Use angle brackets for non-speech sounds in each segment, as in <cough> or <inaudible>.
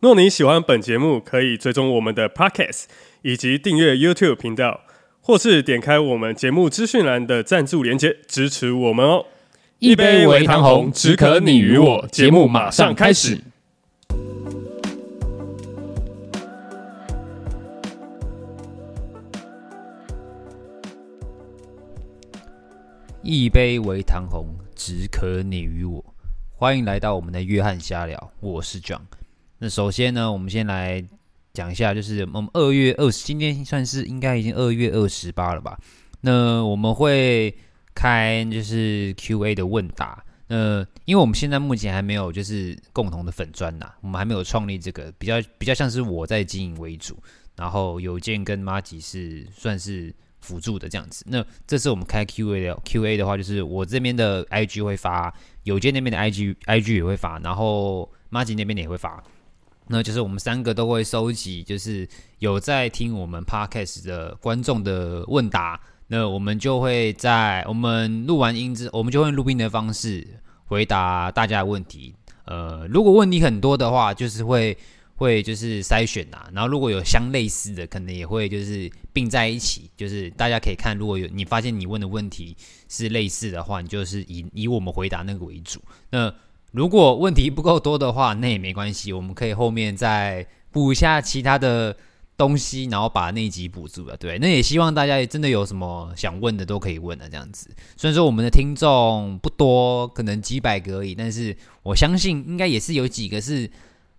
若你喜欢本节目，可以追踪我们的 Podcast 以及订阅 YouTube 频道，或是点开我们节目资讯栏的赞助连接支持我们哦。一杯为糖红，只可你与我。节目马上开始。一杯为糖红，只可你与我。欢迎来到我们的约翰瞎聊，我是 John。那首先呢，我们先来讲一下，就是我们二月二十，今天算是应该已经二月二十八了吧？那我们会开就是 Q&A 的问答。那因为我们现在目前还没有就是共同的粉砖呐，我们还没有创立这个，比较比较像是我在经营为主，然后邮件跟麻吉是算是。辅助的这样子，那这次我们开 Q&A 的 Q&A 的话，就是我这边的 IG 会发，邮件那边的 IG IG 也会发，然后麻吉那边也会发，那就是我们三个都会收集，就是有在听我们 Podcast 的观众的问答，那我们就会在我们录完音之，我们就会录音的方式回答大家的问题。呃，如果问题很多的话，就是会。会就是筛选呐、啊，然后如果有相类似的，可能也会就是并在一起，就是大家可以看，如果有你发现你问的问题是类似的话，你就是以以我们回答那个为主。那如果问题不够多的话，那也没关系，我们可以后面再补一下其他的东西，然后把那一集补住了。对，那也希望大家也真的有什么想问的都可以问的这样子。虽然说我们的听众不多，可能几百个而已，但是我相信应该也是有几个是。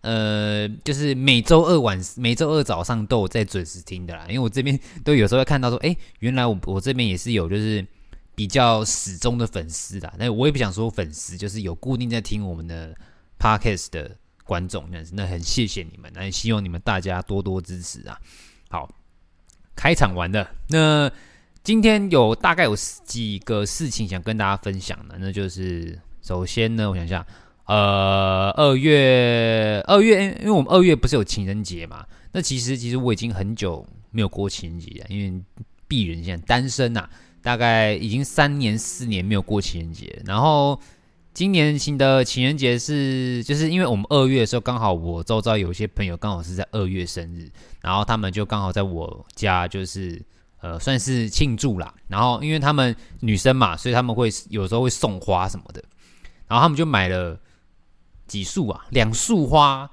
呃，就是每周二晚，每周二早上都有在准时听的啦。因为我这边都有时候会看到说，哎，原来我我这边也是有，就是比较始终的粉丝啦。那我也不想说粉丝，就是有固定在听我们的 podcast 的观众，那那很谢谢你们，那也希望你们大家多多支持啊。好，开场完了，那今天有大概有几个事情想跟大家分享的，那就是首先呢，我想想。呃，二月二月，因为我们二月不是有情人节嘛？那其实其实我已经很久没有过情人节了，因为鄙人现在单身呐、啊，大概已经三年四年没有过情人节。然后今年新的情人节是，就是因为我们二月的时候刚好我周遭有些朋友刚好是在二月生日，然后他们就刚好在我家，就是呃算是庆祝啦。然后因为他们女生嘛，所以他们会有时候会送花什么的，然后他们就买了。几束啊？两束花，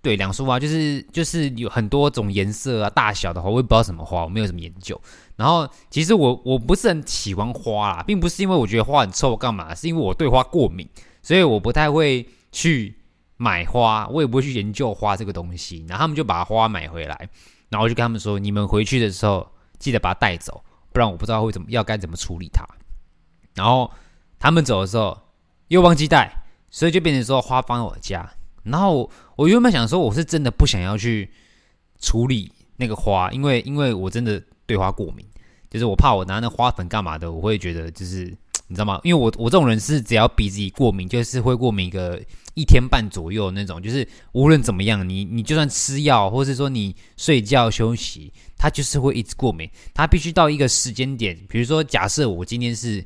对，两束花就是就是有很多种颜色啊、大小的花，我也不知道什么花，我没有什么研究。然后其实我我不是很喜欢花啦，并不是因为我觉得花很臭干嘛，是因为我对花过敏，所以我不太会去买花，我也不会去研究花这个东西。然后他们就把花买回来，然后我就跟他们说：“你们回去的时候记得把它带走，不然我不知道会怎么要该怎么处理它。”然后他们走的时候又忘记带。所以就变成说花放我家，然后我，原本想说我是真的不想要去处理那个花，因为因为我真的对花过敏，就是我怕我拿那花粉干嘛的，我会觉得就是你知道吗？因为我我这种人是只要鼻子一过敏，就是会过敏一个一天半左右那种，就是无论怎么样，你你就算吃药，或是说你睡觉休息，它就是会一直过敏，它必须到一个时间点，比如说假设我今天是。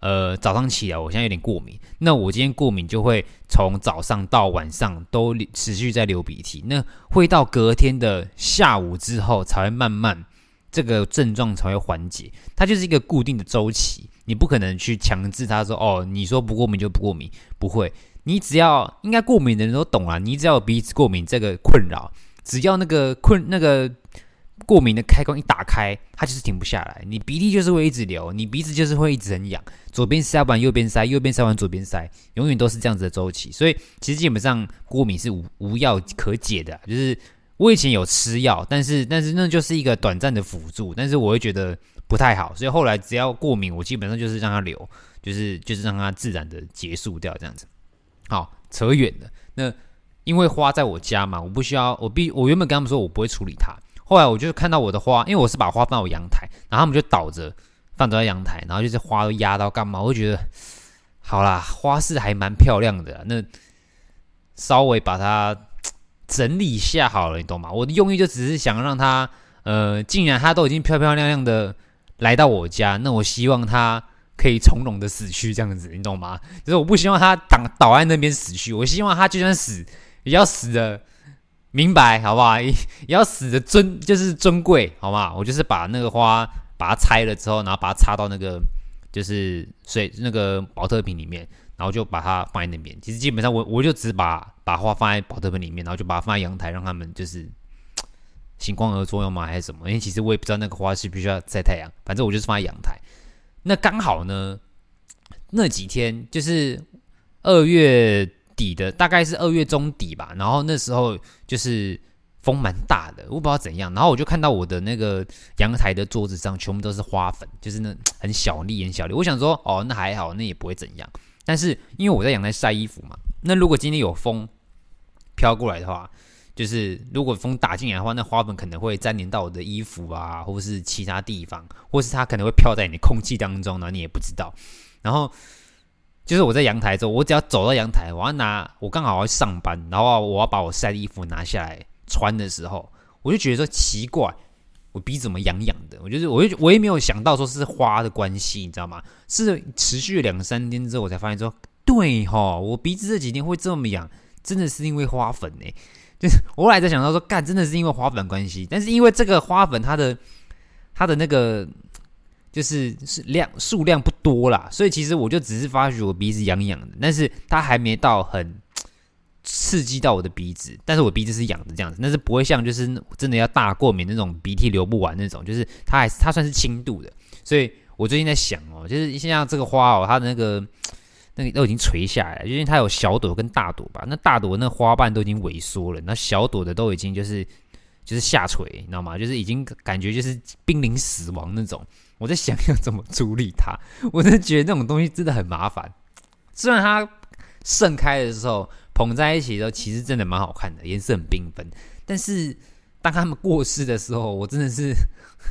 呃，早上起来，我现在有点过敏。那我今天过敏就会从早上到晚上都持续在流鼻涕，那会到隔天的下午之后才会慢慢这个症状才会缓解。它就是一个固定的周期，你不可能去强制它说哦，你说不过敏就不过敏，不会。你只要应该过敏的人都懂啊，你只要有鼻子过敏这个困扰，只要那个困那个。过敏的开关一打开，它就是停不下来。你鼻涕就是会一直流，你鼻子就是会一直很痒。左边塞完右边塞，右边塞完左边塞，永远都是这样子的周期。所以其实基本上过敏是无无药可解的。就是我以前有吃药，但是但是那就是一个短暂的辅助，但是我会觉得不太好。所以后来只要过敏，我基本上就是让它流，就是就是让它自然的结束掉这样子。好，扯远了。那 <laughs> 因为花在我家嘛，我不需要，我必我原本跟他们说我不会处理它。后来我就看到我的花，因为我是把花放我阳台，然后他们就倒着放在阳台，然后就是花都压到干嘛？我就觉得好啦，花是还蛮漂亮的，那稍微把它整理一下好了，你懂吗？我的用意就只是想让它，呃，既然它都已经漂漂亮亮的来到我家，那我希望它可以从容的死去，这样子，你懂吗？就是我不希望它倒倒在那边死去，我希望它就算死。也要死的明白，好不好？也要死的尊，就是尊贵，好不好？我就是把那个花，把它拆了之后，然后把它插到那个就是水那个宝特瓶里面，然后就把它放在那边。其实基本上我我就只把把花放在宝特瓶里面，然后就把它放在阳台，让他们就是行光合作用吗？还是什么？因为其实我也不知道那个花是必须要晒太阳，反正我就是放在阳台。那刚好呢，那几天就是二月。底的大概是二月中底吧，然后那时候就是风蛮大的，我不知道怎样，然后我就看到我的那个阳台的桌子上全部都是花粉，就是那很小粒很小粒。我想说，哦，那还好，那也不会怎样。但是因为我在阳台晒衣服嘛，那如果今天有风飘过来的话，就是如果风打进来的话，那花粉可能会粘连到我的衣服啊，或是其他地方，或是它可能会飘在你的空气当中呢，你也不知道。然后。就是我在阳台之后，我只要走到阳台，我要拿，我刚好要上班，然后我要把我晒的衣服拿下来穿的时候，我就觉得说奇怪，我鼻子怎么痒痒的？我就是，我就我也没有想到说是花的关系，你知道吗？是持续两三天之后，我才发现说，对哈，我鼻子这几天会这么痒，真的是因为花粉呢。就是我后来才想到说，干，真的是因为花粉关系，但是因为这个花粉它的它的那个。就是是量数量不多啦，所以其实我就只是发觉我鼻子痒痒的，但是它还没到很 <tsk> 刺激到我的鼻子，但是我鼻子是痒的这样子，但是不会像就是真的要大过敏那种鼻涕流不完那种，就是它还它算是轻度的，所以我最近在想哦，就是像这个花哦，它的那个 <tsk> 那个都已经垂下来了，因为它有小朵跟大朵吧，那大朵那花瓣都已经萎缩了，那小朵的都已经就是就是下垂，你知道吗？就是已经感觉就是濒临死亡那种。我在想要怎么处理它，<laughs> 我真的觉得那种东西真的很麻烦。虽然它盛开的时候捧在一起的时候，其实真的蛮好看的，颜色很缤纷。但是当他们过世的时候，我真的是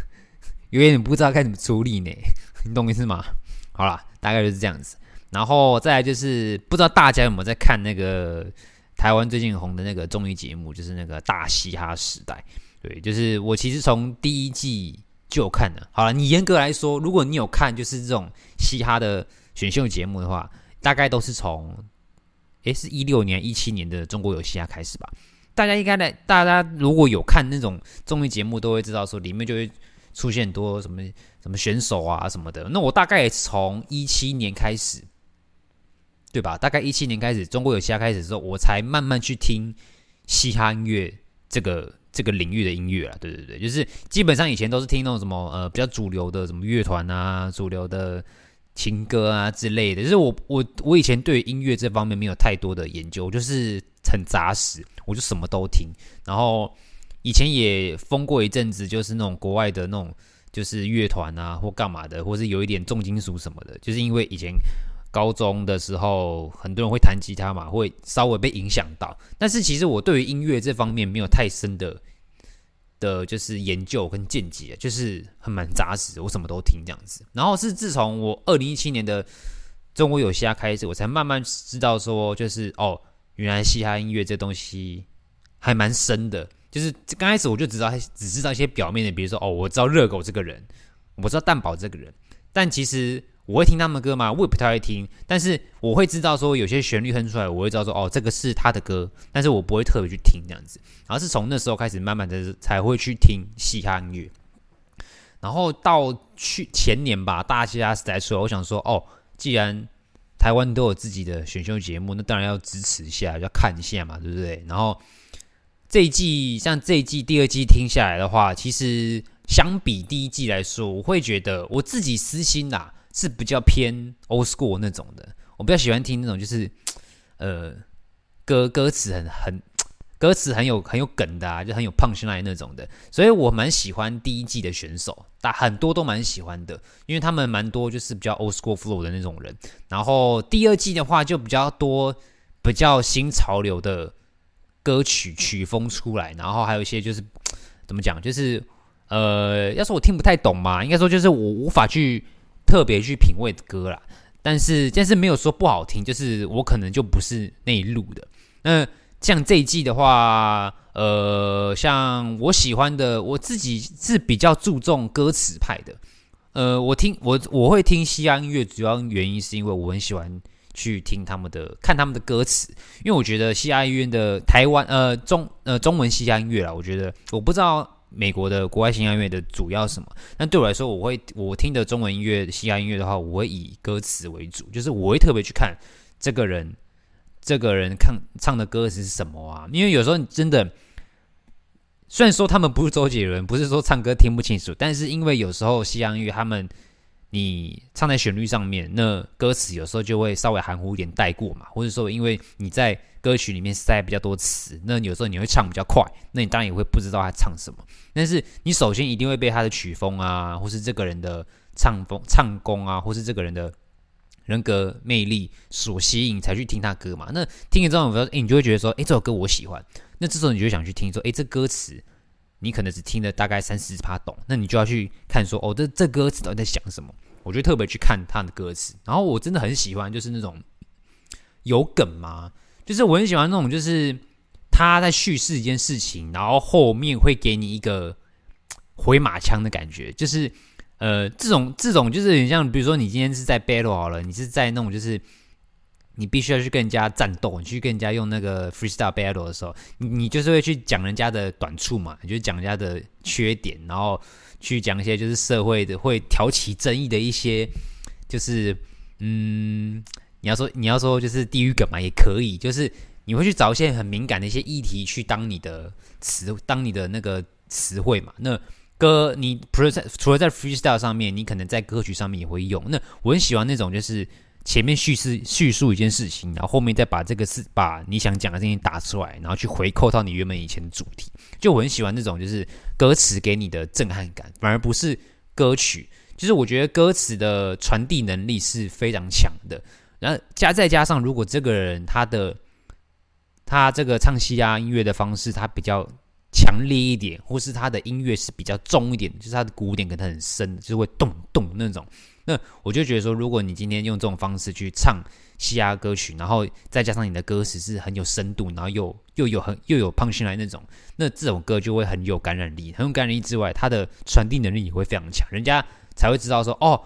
<laughs> 有点不知道该怎么处理呢。<laughs> 你懂意思吗？好啦，大概就是这样子。然后再来就是，不知道大家有没有在看那个台湾最近红的那个综艺节目，就是那个《大嘻哈时代》。对，就是我其实从第一季。就有看了。好了，你严格来说，如果你有看就是这种嘻哈的选秀节目的话，大概都是从，诶，是一六年、一七年的中国有嘻哈开始吧？大家应该来，大家如果有看那种综艺节目，都会知道说里面就会出现很多什么什么选手啊什么的。那我大概也从一七年开始，对吧？大概一七年开始，中国有嘻哈开始之后，我才慢慢去听嘻哈音乐这个。这个领域的音乐啊，对对对，就是基本上以前都是听那种什么呃比较主流的什么乐团啊、主流的情歌啊之类的。就是我我我以前对音乐这方面没有太多的研究，就是很杂实，我就什么都听。然后以前也疯过一阵子，就是那种国外的那种就是乐团啊或干嘛的，或是有一点重金属什么的，就是因为以前。高中的时候，很多人会弹吉他嘛，会稍微被影响到。但是其实我对于音乐这方面没有太深的的，就是研究跟见解，就是很蛮扎实，我什么都听这样子。然后是自从我二零一七年的中国有嘻哈开始，我才慢慢知道说，就是哦，原来嘻哈音乐这东西还蛮深的。就是刚开始我就知道，只知道一些表面的，比如说哦，我知道热狗这个人，我知道蛋堡这个人，但其实。我会听他们歌吗？我也不太会听，但是我会知道说有些旋律哼出来，我会知道说哦，这个是他的歌，但是我不会特别去听这样子。然后是从那时候开始，慢慢的才会去听嘻哈音乐。然后到去前年吧，大嘻哈时代出来，我想说哦，既然台湾都有自己的选秀节目，那当然要支持一下，要看一下嘛，对不对？然后这一季像这一季第二季听下来的话，其实相比第一季来说，我会觉得我自己私心啦。是比较偏 old school 那种的，我比较喜欢听那种就是，呃，歌歌词很很歌词很有很有梗的啊，就很有 punchline 那种的，所以我蛮喜欢第一季的选手，但很多都蛮喜欢的，因为他们蛮多就是比较 old school flow 的那种人。然后第二季的话就比较多比较新潮流的歌曲曲风出来，然后还有一些就是怎么讲，就是呃，要说我听不太懂嘛，应该说就是我无法去特别去品味的歌啦。但是但是没有说不好听，就是我可能就不是那一路的。那像这一季的话，呃，像我喜欢的，我自己是比较注重歌词派的。呃，我听我我会听西洋音乐，主要原因是因为我很喜欢去听他们的看他们的歌词，因为我觉得西洋音乐的台湾呃中呃中文西洋音乐啦，我觉得我不知道美国的国外西洋音乐的主要什么，那对我来说，我会我听的中文音乐西洋音乐的话，我会以歌词为主，就是我会特别去看这个人这个人看唱的歌词是什么啊，因为有时候真的。虽然说他们不是周杰伦，不是说唱歌听不清楚，但是因为有时候西洋乐他们你唱在旋律上面，那歌词有时候就会稍微含糊一点带过嘛，或者说因为你在歌曲里面塞比较多词，那有时候你会唱比较快，那你当然也会不知道他唱什么。但是你首先一定会被他的曲风啊，或是这个人的唱风、唱功啊，或是这个人的人格魅力所吸引，才去听他歌嘛。那听了之后，哎，你就会觉得说，哎，这首歌我喜欢。那这时候你就想去听说，哎，这歌词你可能只听了大概三四十趴懂，那你就要去看说，哦，这这歌词到底在想什么？我就特别去看他的歌词，然后我真的很喜欢，就是那种有梗嘛，就是我很喜欢那种，就是他在叙事一件事情，然后后面会给你一个回马枪的感觉，就是呃，这种这种就是很像，比如说你今天是在 battle 好了，你是在那种就是。你必须要去跟人家战斗，你去跟人家用那个 freestyle battle 的时候，你你就是会去讲人家的短处嘛，你就讲人家的缺点，然后去讲一些就是社会的会挑起争议的一些，就是嗯，你要说你要说就是地狱梗嘛，也可以，就是你会去找一些很敏感的一些议题去当你的词，当你的那个词汇嘛。那歌你除了在除了在 freestyle 上面，你可能在歌曲上面也会用。那我很喜欢那种就是。前面叙事叙述一件事情，然后后面再把这个事把你想讲的事情打出来，然后去回扣到你原本以前的主题。就我很喜欢这种，就是歌词给你的震撼感，反而不是歌曲。就是我觉得歌词的传递能力是非常强的。然后加再加上，如果这个人他的他这个唱西洋音乐的方式，他比较强烈一点，或是他的音乐是比较重一点，就是他的鼓点可能很深，就是会动动那种。那我就觉得说，如果你今天用这种方式去唱嘻哈歌曲，然后再加上你的歌词是很有深度，然后又又有很又有 punchline 那种，那这种歌就会很有感染力。很有感染力之外，它的传递能力也会非常强，人家才会知道说，哦，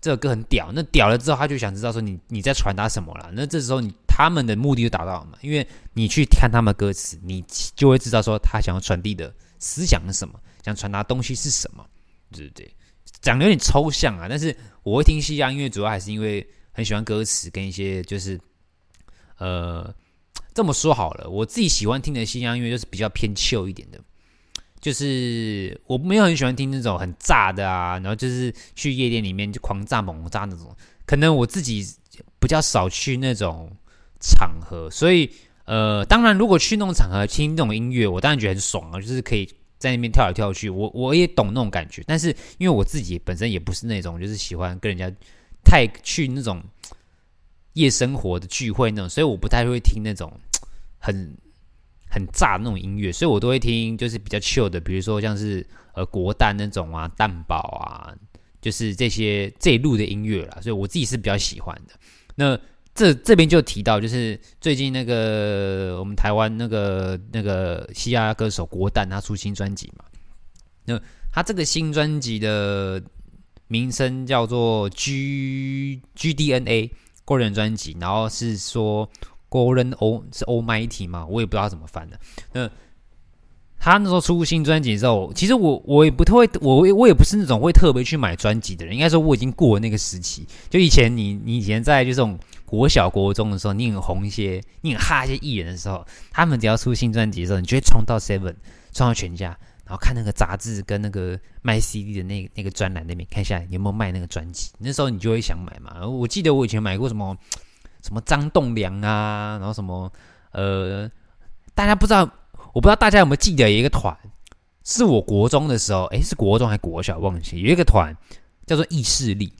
这个歌很屌。那屌了之后，他就想知道说你你在传达什么了。那这时候你他们的目的就达到了嘛，因为你去看他们歌词，你就会知道说他想要传递的思想是什么，想传达东西是什么，对不对？讲的有点抽象啊，但是我会听西洋音乐，主要还是因为很喜欢歌词跟一些就是，呃，这么说好了，我自己喜欢听的西洋音乐就是比较偏 chill 一点的，就是我没有很喜欢听那种很炸的啊，然后就是去夜店里面就狂炸猛炸那种，可能我自己比较少去那种场合，所以呃，当然如果去那种场合听那种音乐，我当然觉得很爽啊，就是可以。在那边跳来跳去，我我也懂那种感觉，但是因为我自己本身也不是那种就是喜欢跟人家太去那种夜生活的聚会那种，所以我不太会听那种很很炸的那种音乐，所以我都会听就是比较 chill 的，比如说像是呃国蛋那种啊，蛋堡啊，就是这些这一路的音乐啦，所以我自己是比较喜欢的。那这这边就提到，就是最近那个我们台湾那个那个西亚歌手郭旦，他出新专辑嘛。那他这个新专辑的名称叫做 G G D N A 个人专辑，然后是说 Golden O 是 Almighty 嘛，我也不知道怎么翻的。那他那时候出新专辑之后，其实我我也不太会，我我也不是那种会特别去买专辑的人。应该说我已经过了那个时期，就以前你你以前在就这种。国小国中的时候，你很红一些，你很哈一些艺人的时候，他们只要出新专辑的时候，你就会冲到 Seven，冲到全家，然后看那个杂志跟那个卖 CD 的那、那个专栏那边，看一下有没有卖那个专辑。那时候你就会想买嘛。我记得我以前买过什么什么张栋梁啊，然后什么呃，大家不知道，我不知道大家有没有记得有一个团，是我国中的时候，诶，是国中还是国小忘记，有一个团叫做意势力，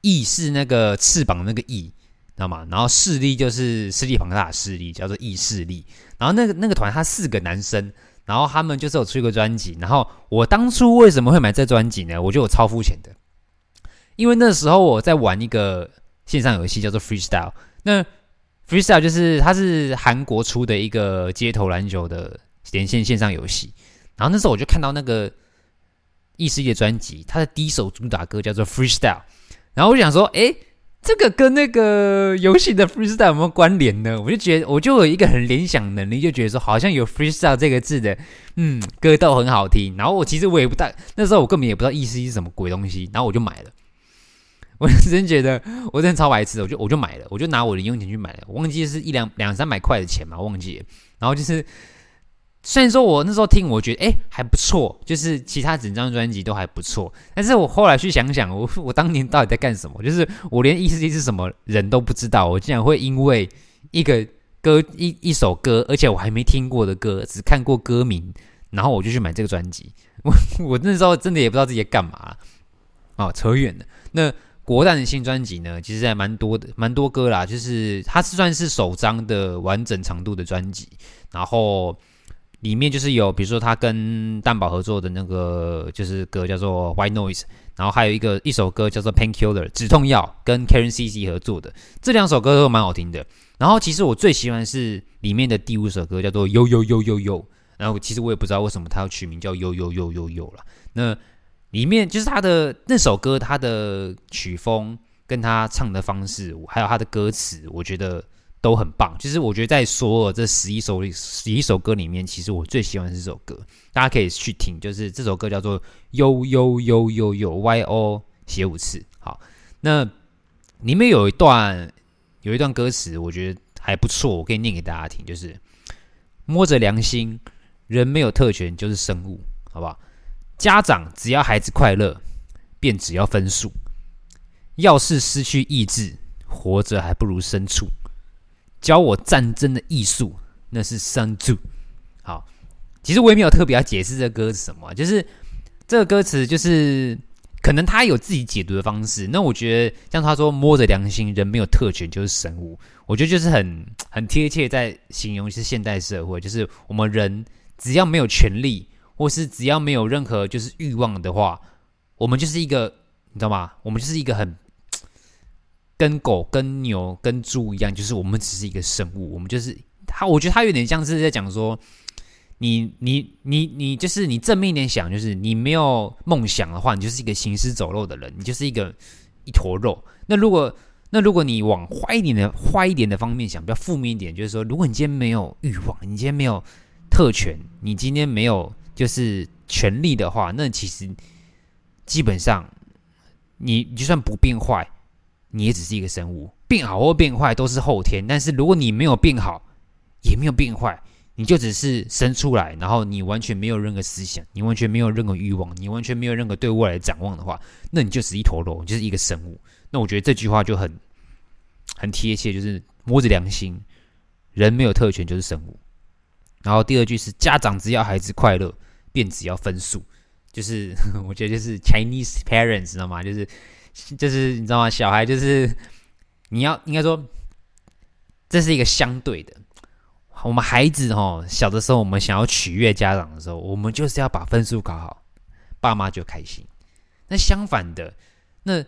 翼是那个翅膀那个翼。知道吗？然后势力就是势力庞大的势力，叫做异势力。然后那个那个团他四个男生，然后他们就是有出一个专辑。然后我当初为什么会买这专辑呢？我觉得我超肤浅的，因为那时候我在玩一个线上游戏叫做 Freestyle。那 Freestyle 就是它是韩国出的一个街头篮球的连线线上游戏。然后那时候我就看到那个异势力的专辑，它的第一首主打歌叫做 Freestyle。然后我就想说，哎。这个跟那个游戏的 freestyle 有没有关联呢？我就觉得，我就有一个很联想能力，就觉得说好像有 freestyle 这个字的，嗯，歌都很好听。然后我其实我也不大，那时候我根本也不知道意思是什么鬼东西，然后我就买了。<laughs> 我真觉得我真的超白痴，我就我就买了，我就拿我的零用钱去买了。我忘记是一两两三百块的钱嘛，我忘记了。然后就是。虽然说我那时候听，我觉得哎还不错，就是其他整张专辑都还不错，但是我后来去想想，我我当年到底在干什么？就是我连异势力是什么人都不知道，我竟然会因为一个歌一一首歌，而且我还没听过的歌，只看过歌名，然后我就去买这个专辑。我 <laughs> 我那时候真的也不知道自己在干嘛。哦，扯远了。那国蛋的新专辑呢，其实还蛮多的，蛮多歌啦，就是它是算是首张的完整长度的专辑，然后。里面就是有，比如说他跟蛋堡合作的那个，就是歌叫做《White Noise》，然后还有一个一首歌叫做《Painkiller》止痛药，跟 Karen CC 合作的，这两首歌都蛮好听的。然后其实我最喜欢是里面的第五首歌叫做《Yo Yo Yo Yo Yo》，然后其实我也不知道为什么他要取名叫 Yo Yo Yo Yo Yo 了。那里面就是他的那首歌，他的曲风跟他唱的方式，还有他的歌词，我觉得。都很棒，其实我觉得在所有这十一首，十一首歌里面，其实我最喜欢的是这首歌，大家可以去听，就是这首歌叫做 Yo Yo Yo Yo Yo Y O 写五次。好，那里面有一段有一段歌词，我觉得还不错，我可以念给大家听，就是摸着良心，人没有特权就是生物，好不好？家长只要孩子快乐，便只要分数。要是失去意志，活着还不如牲畜。教我战争的艺术，那是三柱。好，其实我也没有特别要解释这歌是什么，就是这个歌词，就是可能他有自己解读的方式。那我觉得，像他说“摸着良心，人没有特权就是神物”，我觉得就是很很贴切，在形容是现代社会，就是我们人只要没有权利，或是只要没有任何就是欲望的话，我们就是一个，你知道吗？我们就是一个很。跟狗、跟牛、跟猪一样，就是我们只是一个生物，我们就是他。我觉得他有点像是在讲说，你、你、你、你，就是你正面一点想，就是你没有梦想的话，你就是一个行尸走肉的人，你就是一个一坨肉。那如果那如果你往坏一点的、坏一点的方面想，比较负面一点，就是说，如果你今天没有欲望，你今天没有特权，你今天没有就是权利的话，那其实基本上你就算不变坏。你也只是一个生物，变好或变坏都是后天。但是如果你没有变好，也没有变坏，你就只是生出来，然后你完全没有任何思想，你完全没有任何欲望，你完全没有任何对未来的展望的话，那你就是一坨肉，你就是一个生物。那我觉得这句话就很很贴切，就是摸着良心，人没有特权就是生物。然后第二句是家长只要孩子快乐，便只要分数，就是 <laughs> 我觉得就是 Chinese parents 知道吗？就是。<laughs> 就是你知道吗？小孩就是你要应该说，这是一个相对的。我们孩子哦，小的时候我们想要取悦家长的时候，我们就是要把分数考好，爸妈就开心。那相反的，那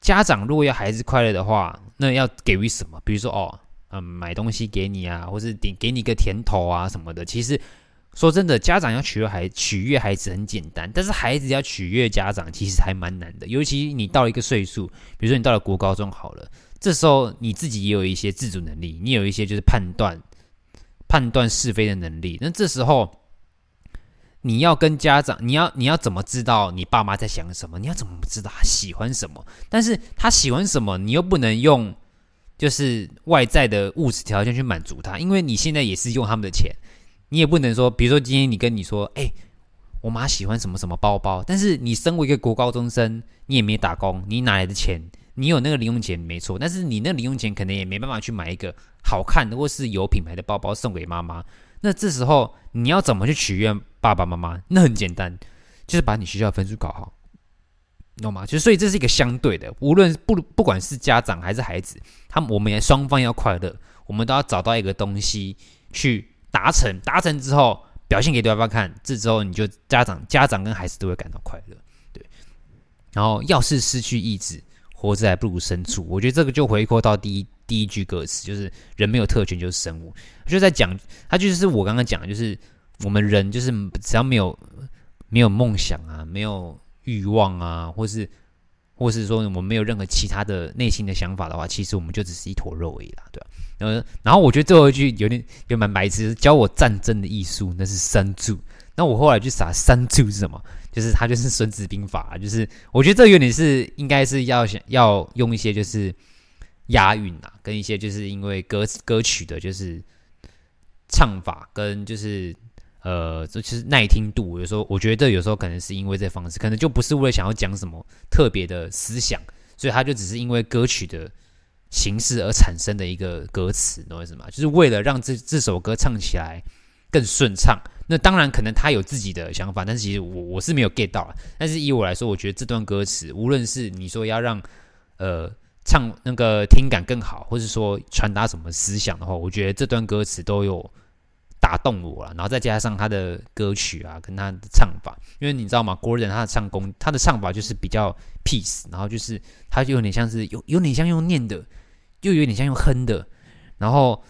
家长如果要孩子快乐的话，那要给予什么？比如说哦，嗯，买东西给你啊，或是给给你个甜头啊什么的。其实。说真的，家长要取悦孩取悦孩子很简单，但是孩子要取悦家长其实还蛮难的。尤其你到了一个岁数，比如说你到了国高中好了，这时候你自己也有一些自主能力，你有一些就是判断判断是非的能力。那这时候你要跟家长，你要你要怎么知道你爸妈在想什么？你要怎么知道他喜欢什么？但是他喜欢什么，你又不能用就是外在的物质条件去满足他，因为你现在也是用他们的钱。你也不能说，比如说今天你跟你说，哎、我妈喜欢什么什么包包，但是你身为一个国高中生，你也没打工，你哪来的钱？你有那个零用钱没错，但是你那零用钱可能也没办法去买一个好看的或是有品牌的包包送给妈妈。那这时候你要怎么去取悦爸爸妈妈？那很简单，就是把你学校的分数搞好。懂吗？就所以这是一个相对的，无论不不管是家长还是孩子，他们我们也双方要快乐，我们都要找到一个东西去达成，达成之后表现给对方看，这之后你就家长家长跟孩子都会感到快乐，对。然后要是失去意志，活着还不如牲畜。我觉得这个就回扣到第一第一句歌词，就是人没有特权就是生物，就在讲他就是我刚刚讲的，就是我们人就是只要没有没有梦想啊，没有。欲望啊，或是，或是说我们没有任何其他的内心的想法的话，其实我们就只是一坨肉而已啦，对吧？然后然后我觉得最后一句有点有蛮白痴，教我战争的艺术，那是三柱。那我后来就傻，三柱是什么？就是他就是孙子兵法，就是我觉得这有点是应该是要想要用一些就是押韵啊，跟一些就是因为歌歌曲的就是唱法跟就是。呃，这其实耐听度，有时候我觉得这有时候可能是因为这方式，可能就不是为了想要讲什么特别的思想，所以他就只是因为歌曲的形式而产生的一个歌词，懂我意思吗？就是为了让这这首歌唱起来更顺畅。那当然可能他有自己的想法，但是其实我我是没有 get 到。但是以我来说，我觉得这段歌词，无论是你说要让呃唱那个听感更好，或是说传达什么思想的话，我觉得这段歌词都有。打动我了，然后再加上他的歌曲啊，跟他的唱法，因为你知道吗？Gordon 他的唱功，他的唱法就是比较 peace，然后就是他就有点像是有有点像用念的，又有点像用哼的，然后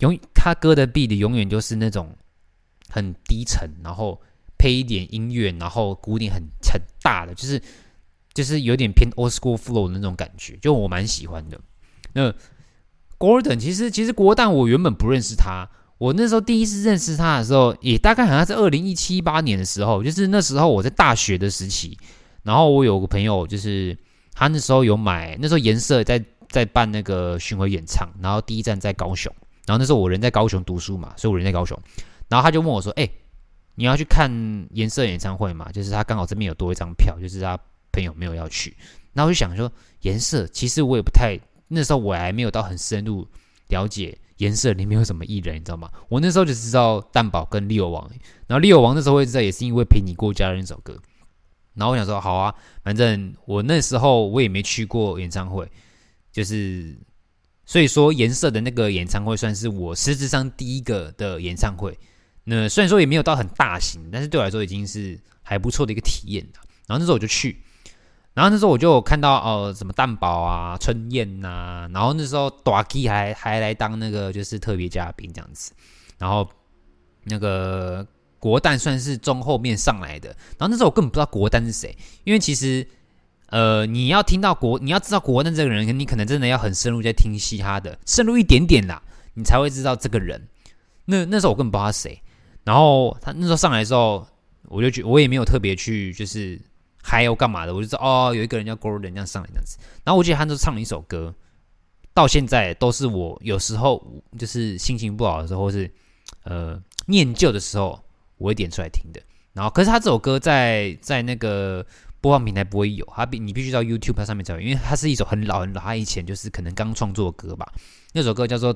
永他歌的 beat 永远就是那种很低沉，然后配一点音乐，然后鼓点很很大的，就是就是有点偏 old school flow 的那种感觉，就我蛮喜欢的。那 Gordon 其实其实国蛋我原本不认识他。我那时候第一次认识他的时候，也大概好像是二零一七八年的时候，就是那时候我在大学的时期，然后我有个朋友，就是他那时候有买，那时候颜色在在办那个巡回演唱，然后第一站在高雄，然后那时候我人在高雄读书嘛，所以我人在高雄，然后他就问我说：“哎，你要去看颜色演唱会吗？”就是他刚好这边有多一张票，就是他朋友没有要去，然后我就想说，颜色其实我也不太，那时候我还没有到很深入了解。颜色里面有什么艺人，你知道吗？我那时候就知道蛋堡跟利友王，然后利友王那时候会知道，也是因为陪你过家的那首歌。然后我想说，好啊，反正我那时候我也没去过演唱会，就是所以说颜色的那个演唱会算是我实质上第一个的演唱会。那虽然说也没有到很大型，但是对我来说已经是还不错的一个体验。然后那时候我就去。然后那时候我就有看到哦、呃，什么蛋堡啊、春燕呐、然后那时候大 K 还还来当那个就是特别嘉宾这样子，然后那个国蛋算是中后面上来的，然后那时候我根本不知道国蛋是谁，因为其实呃你要听到国，你要知道国蛋这个人，你可能真的要很深入在听嘻哈的，深入一点点啦，你才会知道这个人。那那时候我根本不知道他谁，然后他那时候上来的时候，我就觉我也没有特别去就是。还有干嘛的？我就知道哦，有一个人叫 Gordon 这样上来这样子。然后我记得他就唱了一首歌，到现在都是我有时候就是心情不好的时候，或是呃念旧的时候，我会点出来听的。然后，可是他这首歌在在那个播放平台不会有，他必你必须到 YouTube 上面才有，因为它是一首很老很老，他以前就是可能刚创作的歌吧。那首歌叫做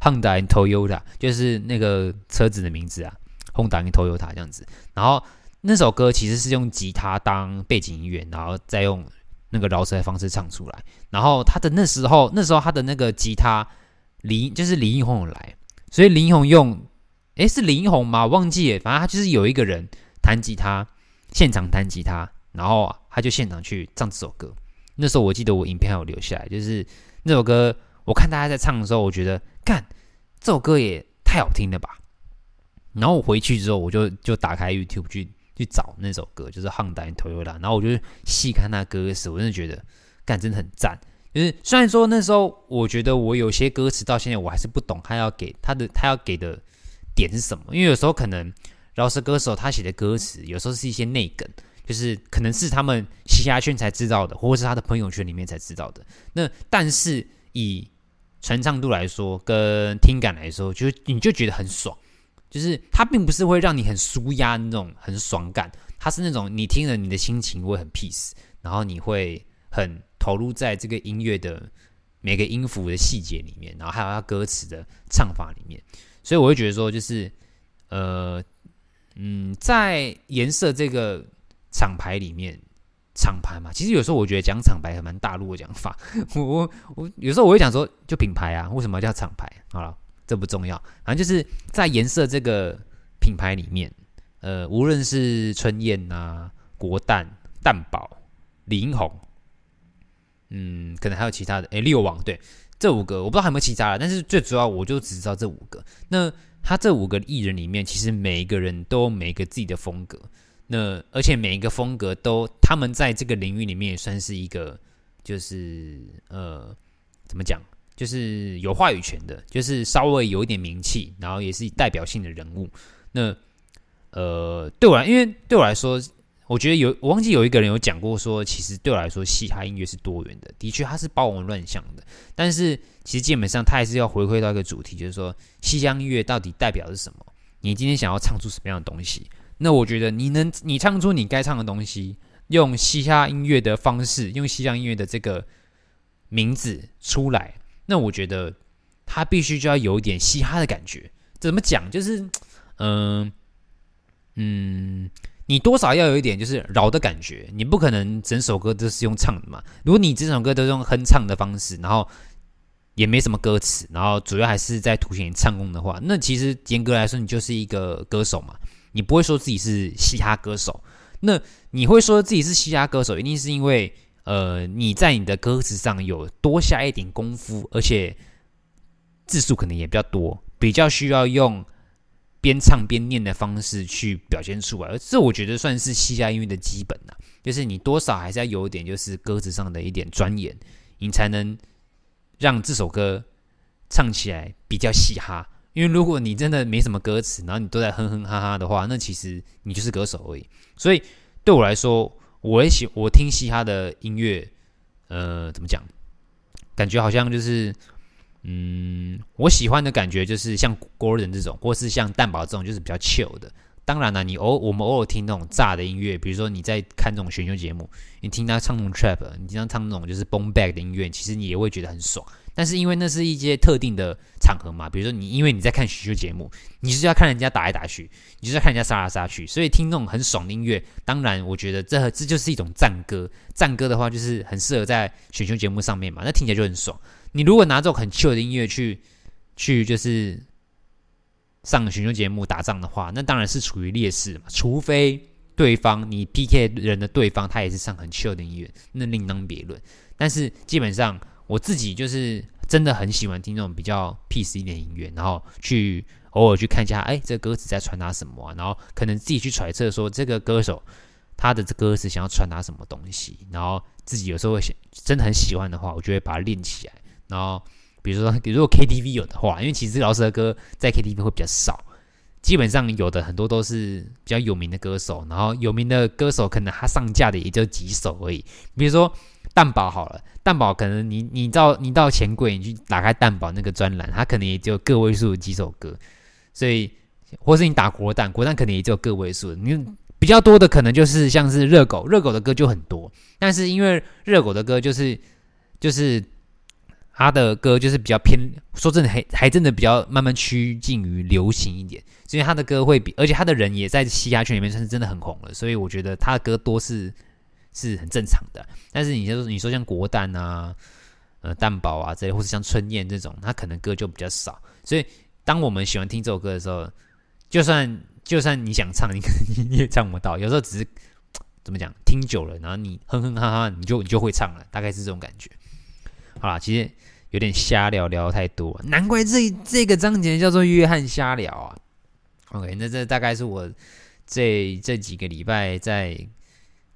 Honda and Toyota，就是那个车子的名字啊，Honda and Toyota 这样子。然后。那首歌其实是用吉他当背景音乐，然后再用那个饶舌的方式唱出来。然后他的那时候，那时候他的那个吉他李就是李英宏有来，所以李英宏用，诶，是李英宏吗？忘记了，反正他就是有一个人弹吉他，现场弹吉他，然后他就现场去唱这首歌。那时候我记得我影片还有留下来，就是那首歌，我看大家在唱的时候，我觉得干这首歌也太好听了吧。然后我回去之后，我就就打开 YouTube 去。去找那首歌，就是《Honda and Toyota》，然后我就细看那歌词，我真的觉得，干真的很赞。就是虽然说那时候，我觉得我有些歌词到现在我还是不懂，他要给他的他要给的点是什么？因为有时候可能饶舌歌手他写的歌词，有时候是一些内梗，就是可能是他们嘻哈圈才知道的，或者是他的朋友圈里面才知道的。那但是以传唱度来说，跟听感来说，就你就觉得很爽。就是它并不是会让你很舒压那种很爽感，它是那种你听了你的心情会很 peace，然后你会很投入在这个音乐的每个音符的细节里面，然后还有它歌词的唱法里面，所以我会觉得说，就是呃嗯，在颜色这个厂牌里面，厂牌嘛，其实有时候我觉得讲厂牌还蛮大陆的讲法。我我我有时候我会讲说，就品牌啊，为什么叫厂牌？好了，这不重要，反正就是在颜色这个品牌里面，呃，无论是春燕啊、国蛋、蛋宝、李英宏，嗯，可能还有其他的，诶，六王，对，这五个我不知道还有没有其他的，但是最主要我就只知道这五个。那他这五个艺人里面，其实每一个人都有每一个自己的风格。那而且每一个风格都，他们在这个领域里面也算是一个，就是呃，怎么讲，就是有话语权的，就是稍微有一点名气，然后也是代表性的人物。那呃，对我来，因为对我来说，我觉得有，我忘记有一个人有讲过说，其实对我来说，嘻哈音乐是多元的，的确它是包容乱象的。但是其实基本上，它还是要回归到一个主题，就是说，嘻哈音乐到底代表的是什么？你今天想要唱出什么样的东西？那我觉得你能，你唱出你该唱的东西，用嘻哈音乐的方式，用嘻哈音乐的这个名字出来，那我觉得他必须就要有一点嘻哈的感觉。怎么讲？就是，嗯、嗯，你多少要有一点就是饶的感觉。你不可能整首歌都是用唱的嘛。如果你整首歌都是用哼唱的方式，然后也没什么歌词，然后主要还是在凸显唱功的话，那其实严格来说，你就是一个歌手嘛。你不会说自己是嘻哈歌手，那你会说自己是嘻哈歌手，一定是因为呃你在你的歌词上有多下一点功夫，而且字数可能也比较多，比较需要用边唱边念的方式去表现出来，而这我觉得算是嘻哈音乐的基本呐，就是你多少还是要有一点就是歌词上的一点钻研，你才能让这首歌唱起来比较嘻哈。因为如果你真的没什么歌词，然后你都在哼哼哈哈的话，那其实你就是歌手而已。所以对我来说，我也喜我听嘻哈的音乐，呃，怎么讲？感觉好像就是，嗯，我喜欢的感觉就是像 Gordon 这种，或是像蛋堡这种，就是比较 chill 的。当然了，你偶我们偶尔听那种炸的音乐，比如说你在看这种选秀节目，你听他唱那种 trap，你经常唱那种就是 boom bap 的音乐，其实你也会觉得很爽。但是因为那是一些特定的场合嘛，比如说你因为你在看选秀节目，你是要看人家打来打去，你就是要看人家杀来杀去，所以听那种很爽的音乐，当然我觉得这这就是一种战歌。战歌的话就是很适合在选秀节目上面嘛，那听起来就很爽。你如果拿这种很 chill 的音乐去去就是上选秀节目打仗的话，那当然是处于劣势嘛。除非对方你 PK 人的对方他也是上很 chill 的音乐，那另当别论。但是基本上。我自己就是真的很喜欢听那种比较 peace 一点音乐，然后去偶尔去看一下，哎，这个歌词在传达什么？然后可能自己去揣测说，这个歌手他的歌词想要传达什么东西，然后自己有时候会想，真的很喜欢的话，我就会把它练起来。然后比如说，<laughs> 如说 KTV 有的话，因为其实老师的歌在 KTV 会比较少，基本上有的很多都是比较有名的歌手，然后有名的歌手可能他上架的也就几首而已，比如说。蛋堡好了，蛋堡可能你你到你到钱柜，你去打开蛋堡那个专栏，它可能也只有个位数几首歌，所以或是你打国蛋，国蛋可能也只有个位数，你比较多的可能就是像是热狗，热狗的歌就很多，但是因为热狗的歌就是就是他的歌就是比较偏，说真的还还真的比较慢慢趋近于流行一点，所以他的歌会比，而且他的人也在嘻哈圈里面算是真的很红了，所以我觉得他的歌多是。是很正常的，但是你说你说像国蛋啊、呃蛋堡啊这类，或是像春燕这种，他可能歌就比较少。所以当我们喜欢听这首歌的时候，就算就算你想唱，你可能 <laughs> 你也唱不到。有时候只是怎么讲，听久了，然后你哼哼哈哈，你就你就会唱了，大概是这种感觉。好啦，其实有点瞎聊，聊太多，难怪这这个章节叫做约翰瞎聊啊。OK，那这大概是我这这几个礼拜在。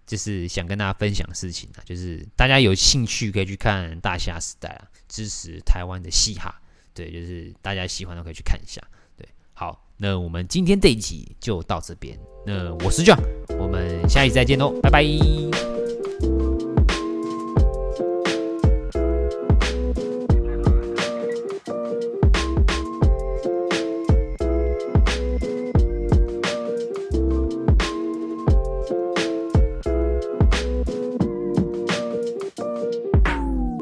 就是想跟大家分享的事情啊，就是大家有兴趣可以去看《大虾时代》啊，支持台湾的嘻哈，对，就是大家喜欢的可以去看一下，对，好，那我们今天这一集就到这边，那我是 John，我们下一集再见喽，拜拜。